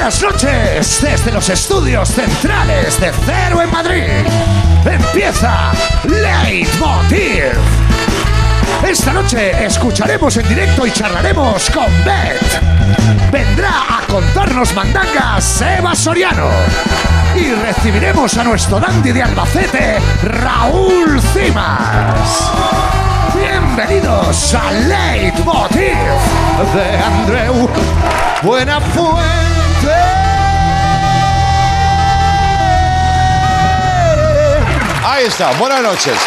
Buenas noches desde los estudios centrales de Cero en Madrid. Empieza Leitmotiv. Esta noche escucharemos en directo y charlaremos con Beth. Vendrá a contarnos mandangas Eva Soriano. Y recibiremos a nuestro dandy de Albacete, Raúl Cimas. Bienvenidos a Leitmotiv de Andreu Buenafuente. Ahí está, buenas noches.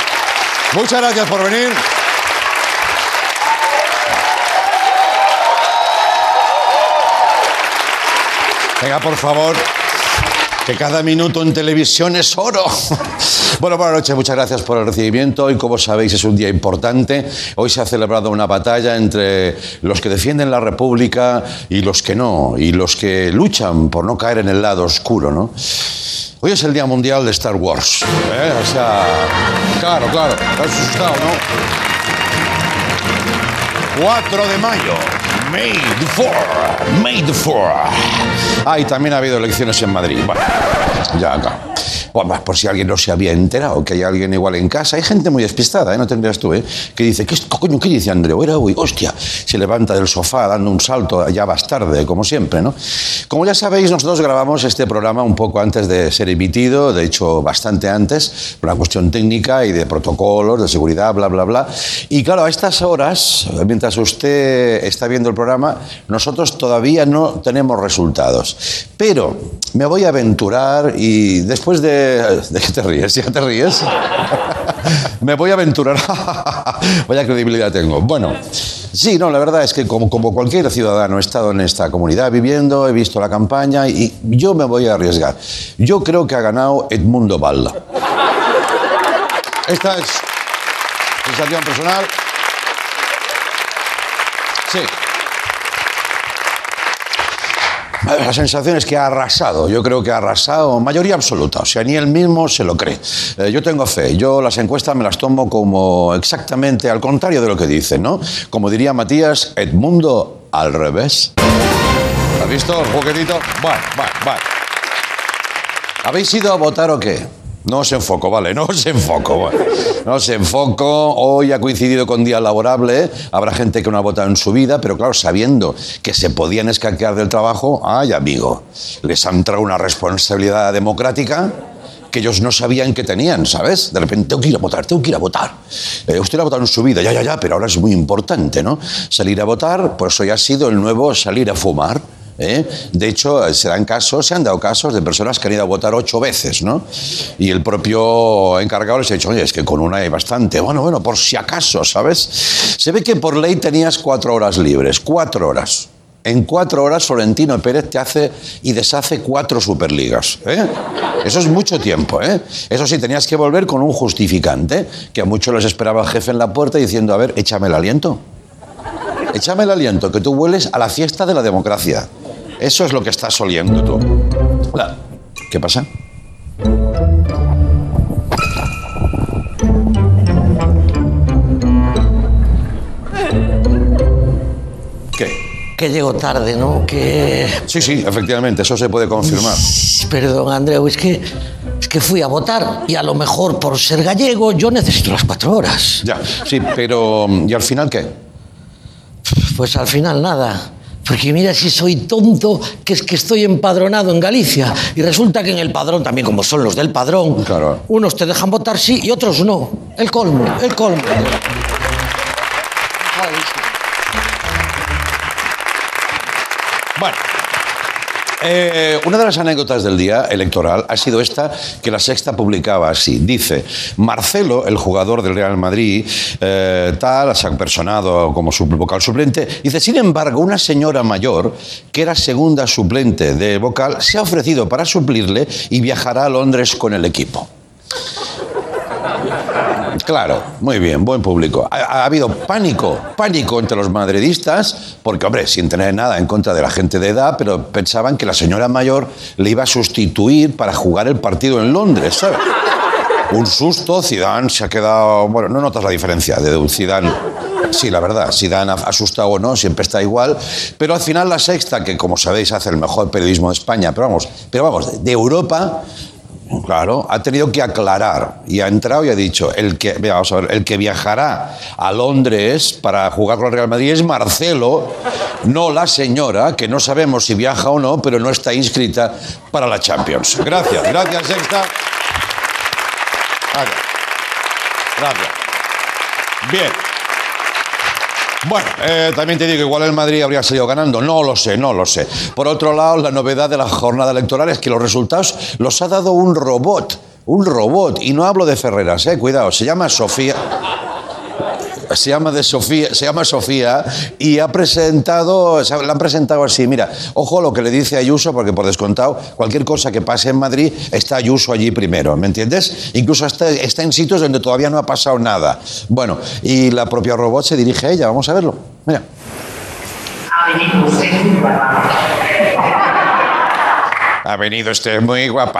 Muchas gracias por venir. Venga, por favor, que cada minuto en televisión es oro. Bueno, buenas noches, muchas gracias por el recibimiento. Hoy, como sabéis, es un día importante. Hoy se ha celebrado una batalla entre los que defienden la República y los que no, y los que luchan por no caer en el lado oscuro, ¿no? Hoy es el Día Mundial de Star Wars. ¿eh? O sea, claro, claro, estás asustado, ¿no? 4 de mayo. May the 4. May the 4. Ah, y también ha habido elecciones en Madrid. Ya acá. Bueno, por si alguien no se había enterado, que hay alguien igual en casa. Hay gente muy despistada, ¿eh? no tendrías tú, ¿eh? que dice, ¿qué, coño, ¿qué dice Andreu? Era hoy, hostia, se levanta del sofá dando un salto, ya vas tarde, como siempre, ¿no? Como ya sabéis, nosotros grabamos este programa un poco antes de ser emitido, de hecho, bastante antes, por una cuestión técnica y de protocolos, de seguridad, bla, bla, bla. Y claro, a estas horas, mientras usted está viendo el programa, nosotros todavía no tenemos resultados. Pero me voy a aventurar y después de... ¿De qué te ríes? ¿Ya te ríes? me voy a aventurar. Vaya credibilidad tengo. Bueno, sí, no, la verdad es que como, como cualquier ciudadano he estado en esta comunidad viviendo, he visto la campaña y yo me voy a arriesgar. Yo creo que ha ganado Edmundo Balla. Esta es sensación personal. Sí. La sensación es que ha arrasado, yo creo que ha arrasado, mayoría absoluta, o sea, ni él mismo se lo cree. Eh, yo tengo fe, yo las encuestas me las tomo como exactamente al contrario de lo que dicen, ¿no? Como diría Matías, Edmundo al revés. ¿Has visto el juguetito? Bueno, bueno, bueno. ¿Habéis ido a votar o qué? No os enfoco, vale, no os enfoco. No os enfoco. Hoy ha coincidido con día laborable. Habrá gente que no ha votado en su vida, pero claro, sabiendo que se podían escaquear del trabajo, ay, amigo, les ha entrado una responsabilidad democrática que ellos no sabían que tenían, ¿sabes? De repente, tengo que ir a votar, tengo que ir a votar. Eh, usted ha votado en su vida, ya, ya, ya, pero ahora es muy importante, ¿no? Salir a votar, pues hoy ha sido el nuevo salir a fumar. ¿Eh? De hecho, se dan casos, se han dado casos de personas que han ido a votar ocho veces, ¿no? Y el propio encargado les ha dicho, oye, es que con una hay bastante. Bueno, bueno, por si acaso, ¿sabes? Se ve que por ley tenías cuatro horas libres, cuatro horas. En cuatro horas Florentino Pérez te hace y deshace cuatro superligas. ¿eh? Eso es mucho tiempo. ¿eh? Eso sí, tenías que volver con un justificante, que a muchos les esperaba el jefe en la puerta diciendo, a ver, échame el aliento. Échame el aliento, que tú hueles a la fiesta de la democracia. Eso es lo que estás oliendo tú. Hola. ¿Qué pasa? ¿Qué? Que llego tarde, ¿no? Que... Sí, sí, efectivamente, eso se puede confirmar. Perdón, Andreu, es que, es que fui a votar y a lo mejor por ser gallego yo necesito las cuatro horas. Ya, sí, pero ¿y al final qué? Pues al final nada. Porque mira si soy tonto, que es que estoy empadronado en Galicia. Y resulta que en el padrón, también como son los del padrón, Claro. unos te dejan votar sí y otros no. El colmo, el colmo. Bueno. Eh, una de las anécdotas del día electoral ha sido esta que la sexta publicaba así. Dice, Marcelo, el jugador del Real Madrid, eh, tal, se ha personado como vocal suplente, dice, sin embargo, una señora mayor, que era segunda suplente de vocal, se ha ofrecido para suplirle y viajará a Londres con el equipo. Claro, muy bien, buen público. Ha, ha habido pánico, pánico entre los madridistas, porque, hombre, sin tener nada en contra de la gente de edad, pero pensaban que la señora mayor le iba a sustituir para jugar el partido en Londres, ¿sabes? Un susto, Zidane se ha quedado... Bueno, no notas la diferencia de Zidane Sí, la verdad, si dan asustado o no, siempre está igual. Pero al final la sexta, que como sabéis hace el mejor periodismo de España, pero vamos, pero vamos, de Europa, Claro, ha tenido que aclarar y ha entrado y ha dicho, el que, vamos a ver, el que viajará a Londres para jugar con el Real Madrid es Marcelo, no la señora, que no sabemos si viaja o no, pero no está inscrita para la Champions. Gracias, gracias, Sexta. Gracias. Bien. Bueno, eh, también te digo, igual el Madrid habría salido ganando. No lo sé, no lo sé. Por otro lado, la novedad de la jornada electoral es que los resultados los ha dado un robot. Un robot. Y no hablo de Ferreras, eh. Cuidado, se llama Sofía se llama de Sofía, se llama Sofía y ha presentado, la han presentado así, mira, ojo lo que le dice Ayuso porque por descontado cualquier cosa que pase en Madrid está Ayuso allí primero, ¿me entiendes? Incluso está, está en sitios donde todavía no ha pasado nada. Bueno, y la propia robot se dirige a ella, vamos a verlo. Mira. Ha venido usted muy guapa. Ha venido usted muy guapa.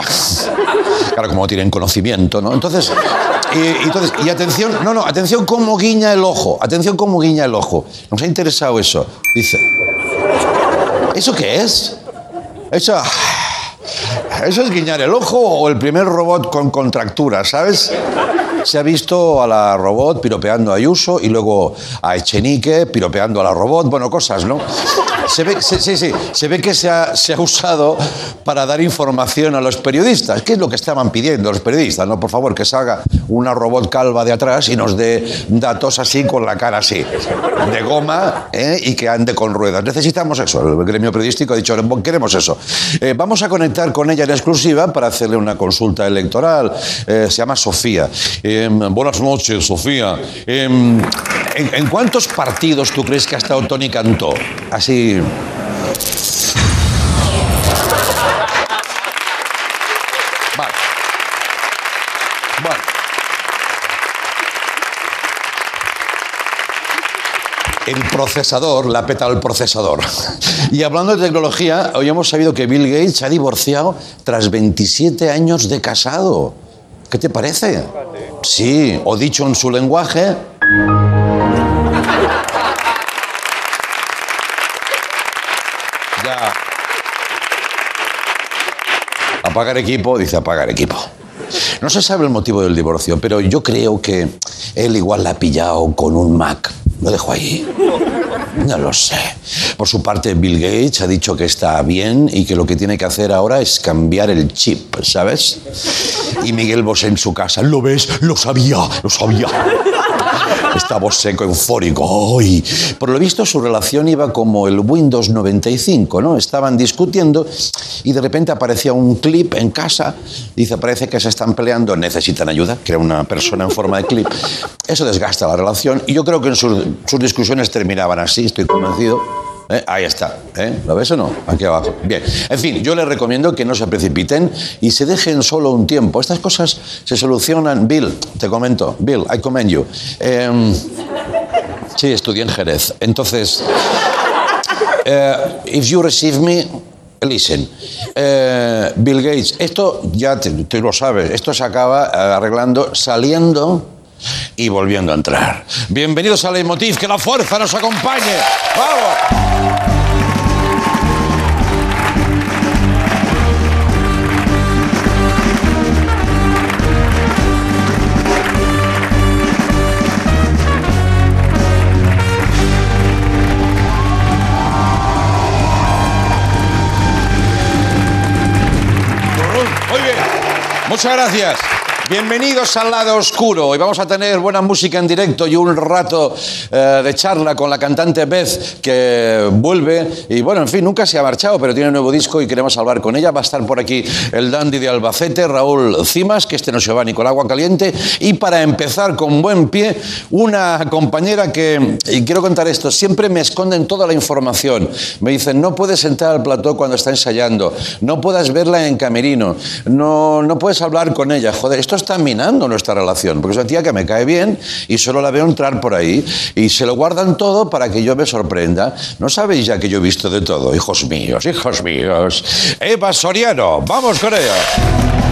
Claro, como tienen conocimiento, ¿no? Entonces, y, entonces, y atención, no, no, atención cómo guiña el ojo, atención cómo guiña el ojo. Nos ha interesado eso. Dice, ¿eso qué es? Eso, eso es guiñar el ojo o el primer robot con contractura, ¿sabes? Se ha visto a la robot piropeando a Ayuso y luego a Echenique piropeando a la robot, bueno, cosas, ¿no? Se ve, sí, se ve que se ha, se ha usado para dar información a los periodistas. ¿Qué es lo que estaban pidiendo los periodistas? No, por favor, que salga una robot calva de atrás y nos dé datos así con la cara así, de goma ¿eh? y que ande con ruedas. Necesitamos eso. El gremio periodístico ha dicho, queremos eso. Eh, vamos a conectar con ella en exclusiva para hacerle una consulta electoral. Eh, se llama Sofía. buenas noches, Sofía. ¿en, ¿En cuántos partidos tú crees que ha estado Tony Cantó? Así. Vale. Bueno. El procesador, la ha petado el procesador. Y hablando de tecnología, hoy hemos sabido que Bill Gates se ha divorciado tras 27 años de casado. ¿Qué te parece? Sí, o dicho en su lenguaje. Apagar equipo, dice apagar equipo. No se sabe el motivo del divorcio, pero yo creo que él igual la ha pillado con un Mac. Lo dejo ahí. No lo sé. Por su parte, Bill Gates ha dicho que está bien y que lo que tiene que hacer ahora es cambiar el chip, ¿sabes? Y Miguel Bosé en su casa, ¿lo ves? Lo sabía, lo sabía. Estaba seco, eufórico. ¡Ay! Por lo visto, su relación iba como el Windows 95, ¿no? Estaban discutiendo y de repente aparecía un clip en casa. Dice, parece que se están peleando, necesitan ayuda, que era una persona en forma de clip. Eso desgasta la relación y yo creo que en sus, sus discusiones terminaban así, estoy convencido. ¿Eh? Ahí está. ¿eh? ¿Lo ves o no? Aquí abajo. Bien. En fin, yo les recomiendo que no se precipiten y se dejen solo un tiempo. Estas cosas se solucionan. Bill, te comento. Bill, I commend you. Em, sí, estudié en Jerez. Entonces, eh, if you receive me, listen. Eh, Bill Gates, esto ya te, lo sabes, esto se acaba arreglando saliendo y volviendo a entrar. Bienvenidos a Leitmotiv, que la fuerza nos acompañe. ¡Vamos! Muchas gracias. Bienvenidos al lado oscuro. Hoy vamos a tener buena música en directo y un rato eh, de charla con la cantante Beth que vuelve. Y bueno, en fin, nunca se ha marchado, pero tiene un nuevo disco y queremos hablar con ella. Va a estar por aquí el dandy de Albacete, Raúl Cimas, que este no se va ni con agua caliente. Y para empezar con buen pie, una compañera que, y quiero contar esto, siempre me esconden toda la información. Me dicen, no puedes entrar al plató cuando está ensayando, no puedes verla en camerino, no, no puedes hablar con ella. Joder, esto está minando nuestra relación, porque es una tía que me cae bien y solo la veo entrar por ahí y se lo guardan todo para que yo me sorprenda. No sabéis ya que yo he visto de todo, hijos míos, hijos míos. Eva Soriano, vamos con ella.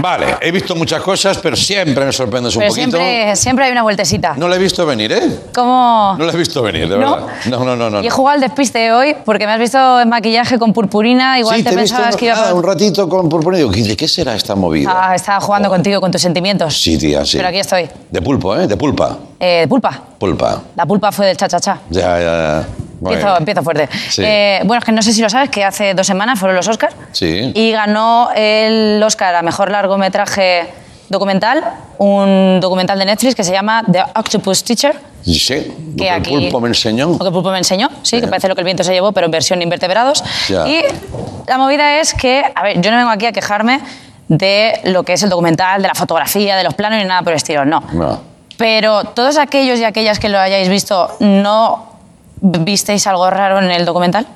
Vale, he visto muchas cosas, pero siempre me sorprendes un Pero poquito. siempre, siempre hay una vueltecita. No la he visto venir, ¿eh? ¿Cómo? No la he visto venir, de ¿No? verdad. No, no, no. no. Y he jugado al despiste hoy porque me has visto en maquillaje con purpurina. Igual sí, te, te pensabas que iba por... un ratito con purpurina. Digo, ¿de qué será esta movida? Ah, estaba jugando contigo, con tus sentimientos. Sí, tía, sí. Pero aquí estoy. De pulpo, ¿eh? De pulpa. Eh, pulpa. Pulpa. La pulpa fue del cha-cha-cha. Ya, ya, ya. Empiezo, fuerte. Sí. Eh, bueno, es que no sé si lo sabes, que hace dos semanas fueron los Oscars. Sí. Y ganó el Oscar a Mejor Largometraje Documental, un documental de Netflix que se llama The Octopus Teacher. Sí. Lo Que aquí, el pulpo me enseñó. Lo que el pulpo me enseñó, sí, que parece lo que el viento se llevó, pero en versión invertebrados. Ya. Y la movida es que, a ver, yo no vengo aquí a quejarme de lo que es el documental, de la fotografía, de los planos ni nada por el estilo, no. No. Pero todos aquellos y aquellas que lo hayáis visto, ¿no visteis algo raro en el documental?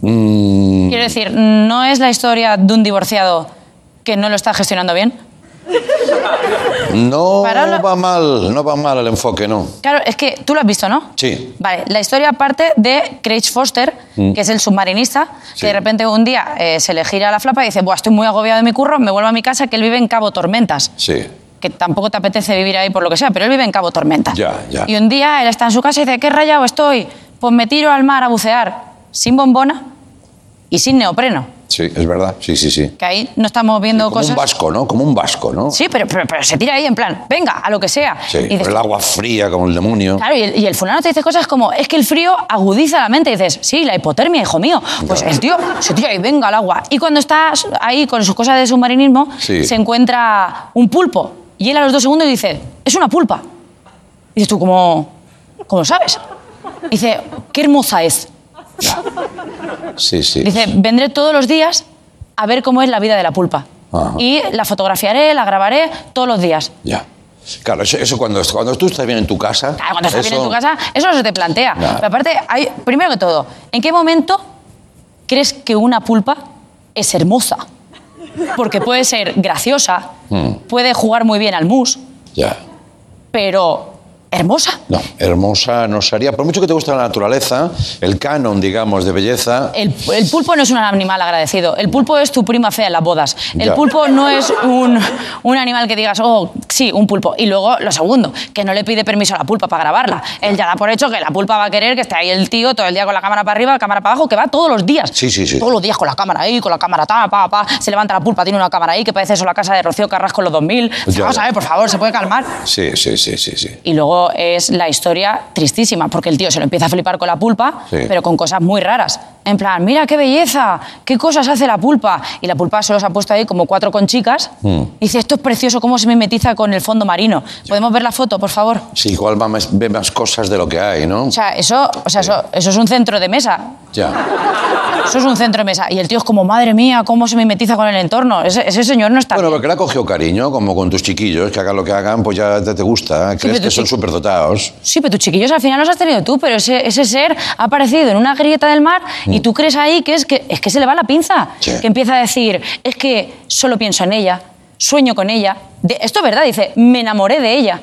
Mm, Quiero decir, ¿no es la historia de un divorciado que no lo está gestionando bien? no va mal, no va mal el enfoque, no. Claro, es que tú lo has visto, ¿no? Sí. Vale, la historia parte de Craig Foster, que es el submarinista, Mm. Sí. que de repente un día eh, se le gira la flapa y dice, Buah, estoy muy agobiado de mi curro, me vuelvo a mi casa, que él vive en Cabo Tormentas. Sí. Que tampoco te apetece vivir ahí por lo que sea, pero él vive en Cabo Tormentas. Ya, ya. Y un día él está en su casa y dice, qué rayado estoy, pues me tiro al mar a bucear, sin bombona y sin neopreno. Sí, es verdad. Sí, sí, sí. Que ahí no estamos viendo Como cosas... un vasco, ¿no? Como un vasco, ¿no? Sí, pero, pero, pero se tira ahí en plan, venga, a lo que sea. Sí, Y dices, el agua fría como el demonio. Claro, y el, y el fulano te dice cosas como, es que el frío agudiza la mente. Y dices, sí, la hipotermia, hijo mío. Pues el tío se tira y venga al agua. Y cuando estás ahí con sus cosas de submarinismo, Sí. se encuentra un pulpo. Y él a los dos segundos dice, es una pulpa. Y dices tú, ¿cómo, cómo sabes? Dice, qué hermosa es. Sí, sí. Dice, vendré todos los días a ver cómo es la vida de la pulpa. Ajá. Y la fotografiaré, la grabaré todos los días. Ya. Claro, eso, eso cuando, cuando tú estás bien en tu casa. Claro, cuando estás bien en eso- tu casa, eso no se te plantea. Pero aparte, hay, primero que todo, ¿en qué momento crees que una pulpa es hermosa? Porque puede ser graciosa, Hmm. puede jugar muy bien al mus, Ya. pero hermosa. No, hermosa no sería. Por mucho que te guste la naturaleza, el canon, digamos, de belleza. El, el pulpo no es un animal agradecido. El pulpo es tu prima fea en las bodas. El Ya. pulpo no es un, un animal que digas, oh, sí, un pulpo. Y luego, lo segundo, que no le pide permiso a la pulpa para grabarla. Él ya da por hecho que la pulpa va a querer que esté ahí el tío todo el día con la cámara para arriba, la cámara para abajo, que va todos los días. Sí, sí, sí. Todos los días con la cámara ahí, con la cámara ta, pa, pa. Se levanta la pulpa, tiene una cámara ahí que parece eso la casa de Rocío Carrasco en los 2000. Ya, Vamos ya. a ver, por favor, ¿se puede calmar? Sí, sí, sí, sí, sí. Y luego es la historia tristísima, porque el tío se lo empieza a flipar con la pulpa, Sí. pero con cosas muy raras. En plan, mira qué belleza, qué cosas hace la pulpa. Y la pulpa se los ha puesto ahí como cuatro conchicas. Mm. Dice, esto es precioso, cómo se mimetiza con el fondo marino. ¿Podemos ver la foto, por favor? Sí, igual va más, ve más cosas de lo que hay, ¿no? O sea, eso, o sea, eso, eso es un centro de mesa. Ya. Eso es un centro de mesa. Y el tío es como, madre mía, cómo se mimetiza con el entorno. Ese, ese señor no está Bueno, bien. porque le ha cogido cariño, como con tus chiquillos, que hagan lo que hagan, pues ya te, te gusta. Crees que son sí. Superdotados. Sí, pero tus chiquillos al final los has tenido tú, pero ese, ese ser ha aparecido en una grieta del mar y tú crees ahí que es que, es que se le va la pinza. Mm. Sí. Que empieza a decir, es que solo pienso en ella, sueño con ella. De- esto es verdad, dice, me enamoré de ella.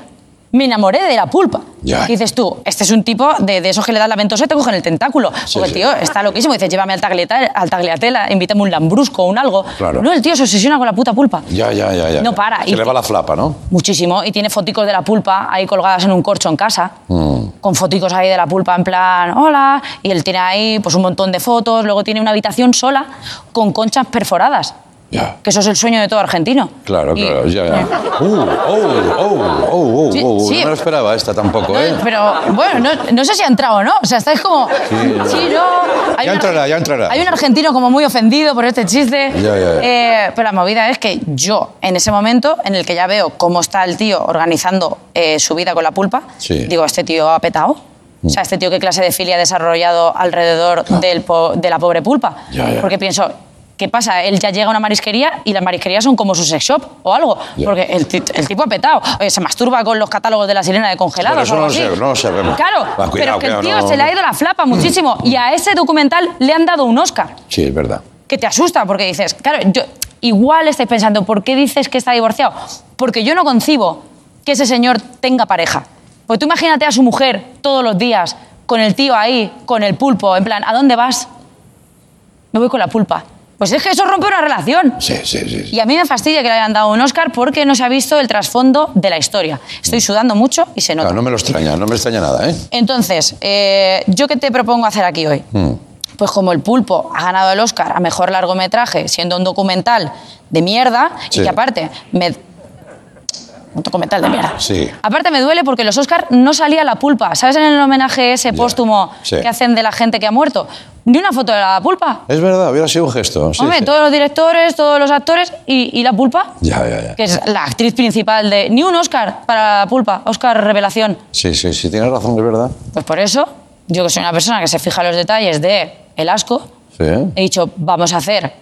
Me enamoré de la pulpa. Ya. Y dices tú, este es un tipo de, de esos que le dan la ventosa y te cogen el tentáculo. Sí, Porque sí. el tío está loquísimo. Dice, llévame al, tagliatela, al tagliatela, invítame un lambrusco o un algo. Claro. No, el tío se obsesiona con la puta pulpa. Ya, ya, ya, ya. No para. Se Y- le va la flapa, ¿no? Muchísimo. Y tiene foticos de la pulpa ahí colgadas en un corcho en casa. Mm. Con foticos ahí de la pulpa en plan, hola. Y él tiene ahí pues un montón de fotos. Luego tiene una habitación sola con conchas perforadas. Ya. Que eso es el sueño de todo argentino. Claro, Y- claro, ya, ya. Uh, oh, oh, oh, oh, Sí, oh. sí. No me lo esperaba esta tampoco, No, ¿eh? Pero bueno, no, no sé si ha entrado o no. O sea, estáis como. Sí, no. Hay Ya un entrará, ya entrará. Hay un argentino como muy ofendido por este chiste. Ya, ya, ya. Eh, pero la movida es que yo, en ese momento en el que ya veo cómo está el tío organizando eh, su vida con la pulpa, digo, este tío ha petado. O sea, este tío qué clase de filia ha desarrollado alrededor del de la pobre pulpa. Porque pienso, ¿qué pasa? Él ya llega a una marisquería y las marisquerías son como su sex shop o algo. Ya. Porque el, el tipo ha petado. Oye, se masturba con los catálogos de la sirena de congelados. Bueno, eso o algo no lo así. sé, no lo sabemos. Claro, Va, cuidado, pero que el tío no- se le ha ido la flapa muchísimo. Y a ese documental le han dado un Oscar. Sí, es verdad. Que te asusta porque dices, claro, yo, igual estáis pensando, ¿por qué dices que está divorciado? Porque yo no concibo que ese señor tenga pareja. Porque tú imagínate a su mujer todos los días con el tío ahí, con el pulpo, en plan, ¿a dónde vas? Me voy con la pulpa. Pues es que eso rompe una relación. Sí, sí, sí. Y a mí me fastidia que le hayan dado un Oscar porque no se ha visto el trasfondo de la historia. Estoy sudando mucho y se nota. Claro, no me lo extraña, no me extraña nada, ¿eh? Entonces, eh, ¿yo qué te propongo hacer aquí hoy? Mm. Pues como El Pulpo ha ganado el Oscar a Mejor Largometraje siendo un documental de mierda Sí. y que aparte me... Un documental de mierda. Sí. Aparte me duele porque los Oscar no salía la pulpa. ¿Sabes en el homenaje ese póstumo Sí. que hacen de la gente que ha muerto? Ni una foto de la pulpa. Es verdad, hubiera sido un gesto. sí, Hombre, sí. todos los directores, todos los actores y, y la pulpa. Ya, ya, ya. Que es la actriz principal de... Ni un Oscar para la pulpa. Oscar Revelación. Sí, sí, sí, tienes razón, es verdad. Pues por eso, yo que soy una persona que se fija en los detalles de el asco, he dicho, vamos a hacer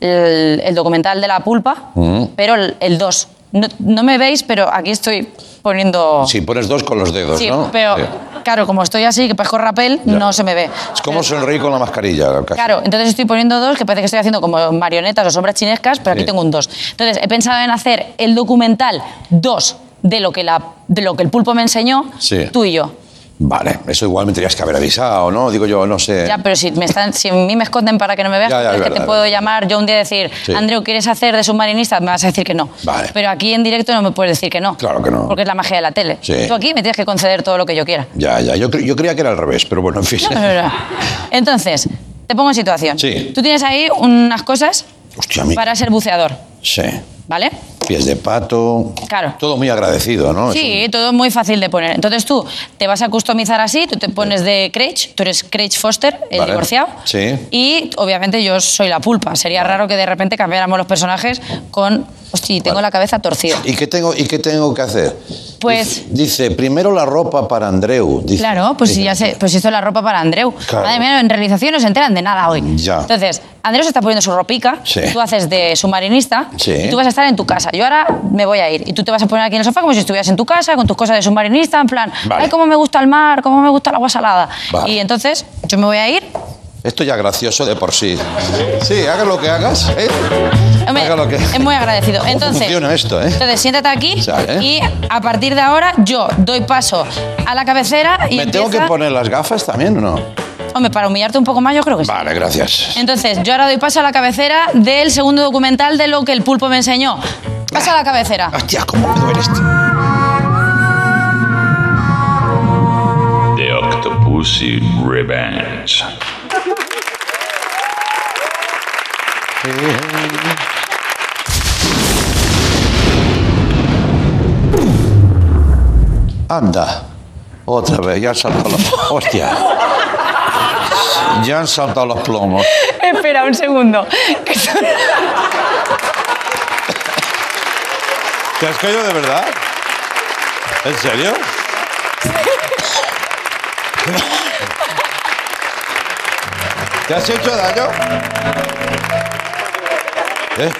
el, el documental de la pulpa, Mm. pero el 2. No, no me veis, pero aquí estoy poniendo... Si pones dos con los dedos, Sí, ¿no? pero Sí. claro, como estoy así, que parezco rapel, Ya. no se me ve. Es como sonreír con la mascarilla. casi. Claro, entonces estoy poniendo dos, que parece que estoy haciendo como marionetas o sombras chinescas, pero aquí Sí. tengo un dos. Entonces he pensado en hacer el documental 2 de lo que, la, de lo que el pulpo me enseñó, Sí. tú y yo. Vale, eso igual me tendrías que haber avisado, ¿no? Digo yo, no sé. Ya, pero si, me están, si a mí me esconden para que no me veas, Ya, ya, es que te puedo verdad. llamar yo un día y decir, Sí. Andreu, ¿quieres hacer de submarinista? Me vas a decir que no. Vale. Pero aquí en directo no me puedes decir que no. Claro que no. Porque es la magia de la tele. Sí. Tú aquí me tienes que conceder todo lo que yo quiera. Ya, ya, yo, yo creía que era al revés, pero bueno, en fin. No, no, no. Entonces, te pongo en situación. Sí. Tú tienes ahí unas cosas Hostia, para ser buceador, Sí. ¿vale? Pies de pato. Claro. Todo muy agradecido, ¿no? Sí, todo muy fácil de poner. Entonces tú te vas a customizar así, tú te pones de Craig, tú eres Craig Foster, el Vale. divorciado. Sí. Y obviamente yo soy la pulpa. Sería raro que de repente cambiáramos los personajes con. Hostia, tengo la cabeza torcida. ¿Y qué tengo, y qué tengo que hacer? Pues- Dice, dice, primero la ropa para Andreu. dice. Claro, pues si Dice. ya sé, pues es la ropa para Andreu. Claro. Madre mía, en realización no se enteran de nada hoy. Ya. Entonces, Andreu se está poniendo su ropica, Sí. tú haces de submarinista Sí. y tú vas a estar en tu casa. Yo ahora me voy a ir y tú te vas a poner aquí en el sofá como si estuvieras en tu casa con tus cosas de submarinista, en plan, Vale. ay, cómo me gusta el mar, cómo me gusta el agua salada. Vale. Y entonces yo me voy a ir. Esto ya gracioso de por sí. Sí, hagas lo que hagas. ¿eh? Hombre, Haga lo que... Es muy agradecido. ¿Cómo Entonces, funciona esto, eh? entonces siéntate aquí Sale. y a partir de ahora yo doy paso a la cabecera y ¿Me tengo que poner las gafas también o no? Hombre, para humillarte un poco más yo creo que sí. Vale, gracias. Entonces, yo ahora doy paso a la cabecera del segundo documental de lo que el pulpo me enseñó. Paso a la cabecera. Hostia, cómo me duele esto. The Octopussy Revenge. Anda. Otra vez, ya han saltado los... Hostia. Ya han saltado los plomos. Espera un segundo. ¿Te has caído de verdad? ¿En serio? ¿Te has hecho daño? ¿Eh?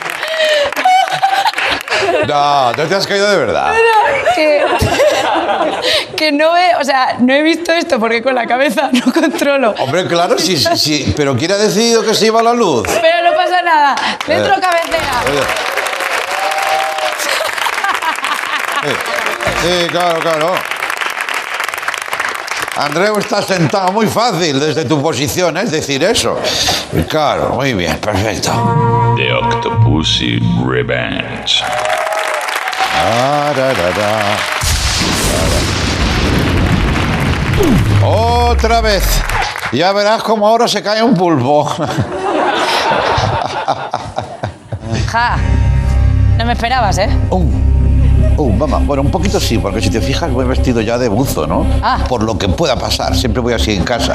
No, no te has caído de verdad. que, que no he, o sea, no he visto esto porque con la cabeza no controlo. Hombre, claro, sí, sí, sí, pero ¿quién ha decidido que se iba la luz? Pero no pasa nada. Dentro Eh. cabecera. Sí, claro, claro. Andreu está sentado muy fácil desde tu posición, ¿eh? es decir, eso. Claro, muy bien, perfecto. The Octopussy Revenge. Ah, ra, ra, ra. Otra vez. Ya verás cómo ahora se cae un pulpo. Ja. No me esperabas, ¿eh? Uh, uh, mamá. Bueno, un poquito sí, porque si te fijas voy vestido ya de buzo, ¿no? Ah. Por lo que pueda pasar, siempre voy así en casa.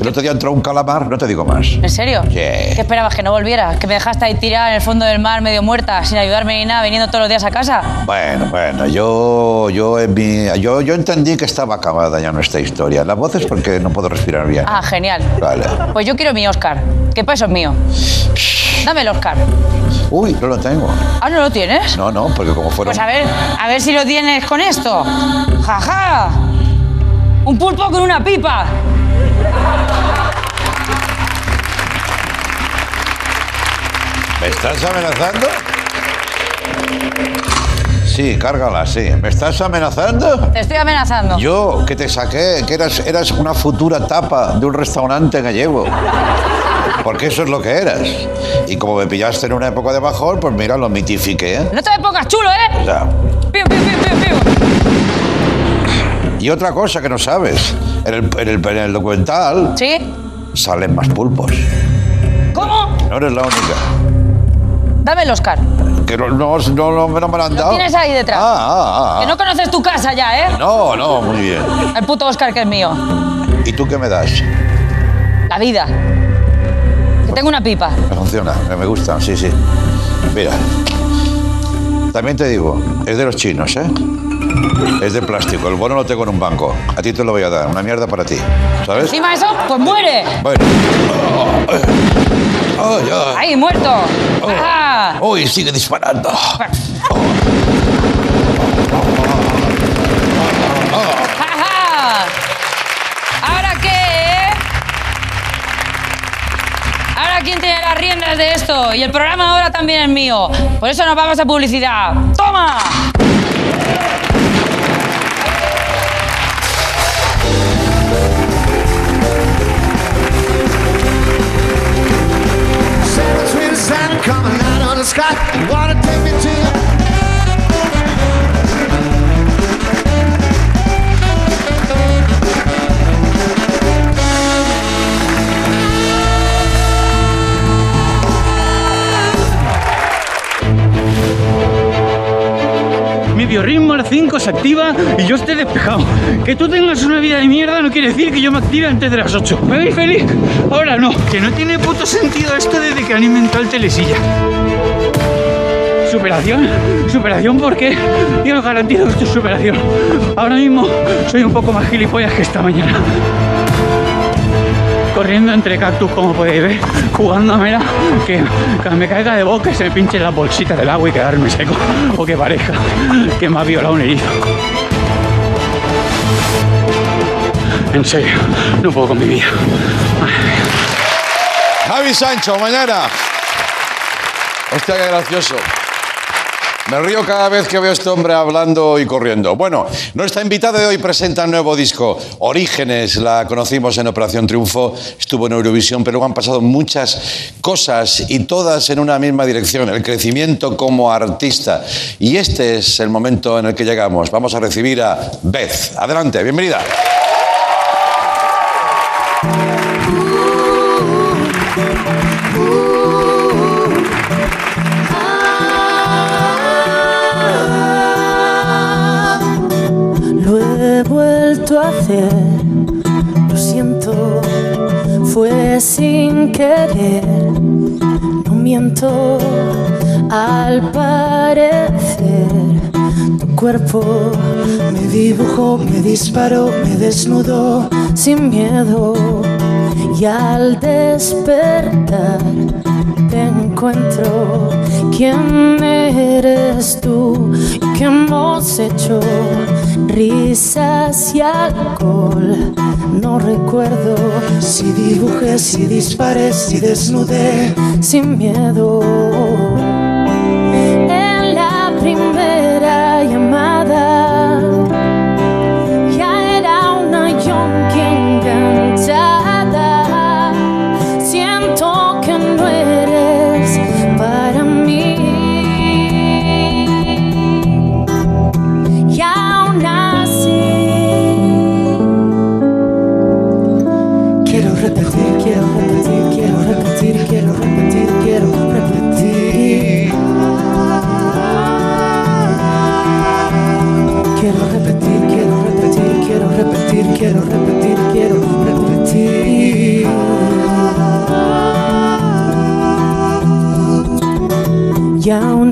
El otro día entró un calamar, no te digo más. ¿En serio? Sí. ¿Qué esperabas? ¿Que no volviera? ¿Que me dejaste ahí tirada en el fondo del mar medio muerta sin ayudarme ni nada, viniendo todos los días a casa? Bueno, bueno, yo, yo, en mi- yo, yo entendí que estaba acabada ya nuestra historia. La voz es porque no puedo respirar bien. Ah, genial. Vale. Pues yo quiero mi Oscar. ¿Qué peso es mío? Dame el Oscar. Uy, no lo tengo. Ah, ¿no lo tienes? No, no, porque como fueron... Pues a ver, a ver si lo tienes con esto. ¡Jaja! Un pulpo con una pipa. ¿Me estás amenazando? Sí, cárgala, sí. ¿Me estás amenazando? Te estoy amenazando. Yo, que te saqué, que eras, eras una futura tapa de un restaurante gallego. Porque eso es lo que eras. Y como me pillaste en una época de bajón, pues mira, lo mitifiqué. ¿eh? No te me pongas chulo, O ¿eh? sea, Piu, piu, piu, y otra cosa que no sabes, en el, en el- en el documental ¿Sí? salen más pulpos. ¿Cómo? No eres la única. Dame el Oscar. Que no, no, no, no me lo han dado. tienes ahí detrás. Ah, ah, ah. Que no conoces tu casa ya, ¿eh? No, no, muy bien. El puto Oscar que es mío. ¿Y tú qué me das? La vida. Tengo una pipa. Me funciona, me gusta, sí, sí. Mira, también te digo, es de los chinos, ¿eh? Es de plástico, el bono lo tengo en un banco. A ti te lo voy a dar, una mierda para ti, ¿sabes? Encima de eso, pues muere. Bueno. Ay, ay. Muerto. Ah. Uy, sigue disparando. De esto y el programa ahora también es mío. Por eso nos vamos a publicidad. ¡Toma! Sky. Wanna take me to biorritmo a las 5 se activa y yo esté despejado. Que tú tengas una vida de mierda no quiere decir que yo me active antes de las 8. ¿Me veis feliz? Ahora no. Que no tiene puto sentido esto desde que han inventado el telesilla. Superación, superación, ¿por qué? Yo os garantizo que esto es superación. Ahora mismo soy un poco más gilipollas que esta mañana. Corriendo entre cactus, como podéis ver, jugando a mera, que, que me caiga de boca y se pinche la bolsita del agua y quedarme seco. O que parezca que me ha violado un erizo. En serio, no puedo con mi vida. Javi Sancho, mañana. Hostia, qué gracioso. Me río cada vez que veo a este hombre hablando y corriendo. Bueno, nuestra invitada de hoy presenta un nuevo disco, Orígenes. La conocimos en Operación Triunfo, estuvo en Eurovisión, pero luego han pasado muchas cosas y todas en una misma dirección, el crecimiento como artista. Y este es el momento en el que llegamos. Vamos a recibir a Beth. Adelante, bienvenida. Sin querer, no miento, al parecer. Tu cuerpo me dibujó, me disparó, me desnudó sin miedo. Y al despertar te encuentro. ¿Quién eres tú? ¿Y qué hemos hecho? Risas y alcohol. No recuerdo si dibujé, si disparé, si desnudé sin miedo. En la primera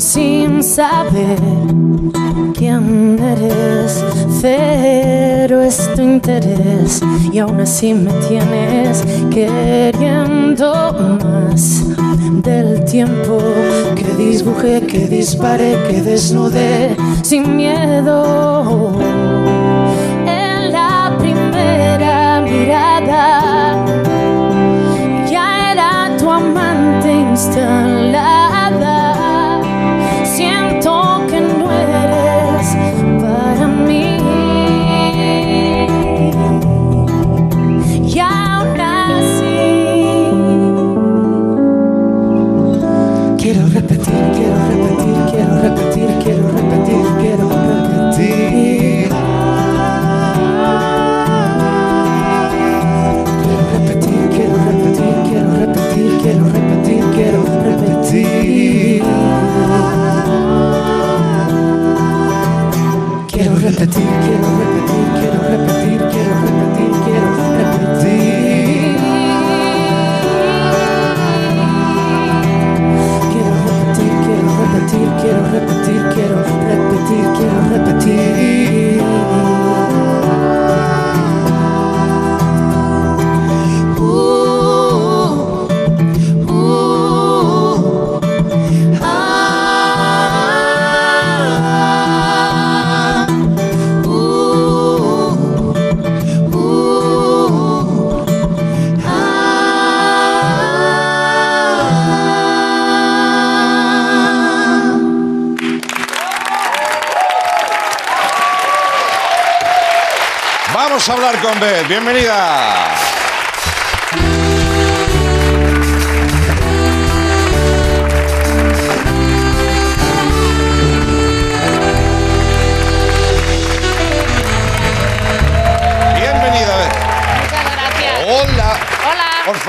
sin saber quién eres, cero es tu interés y aún así me tienes queriendo más del tiempo que dibujé, que disparé, que desnudé sin miedo. En la primera mirada ya era tu amante instalada.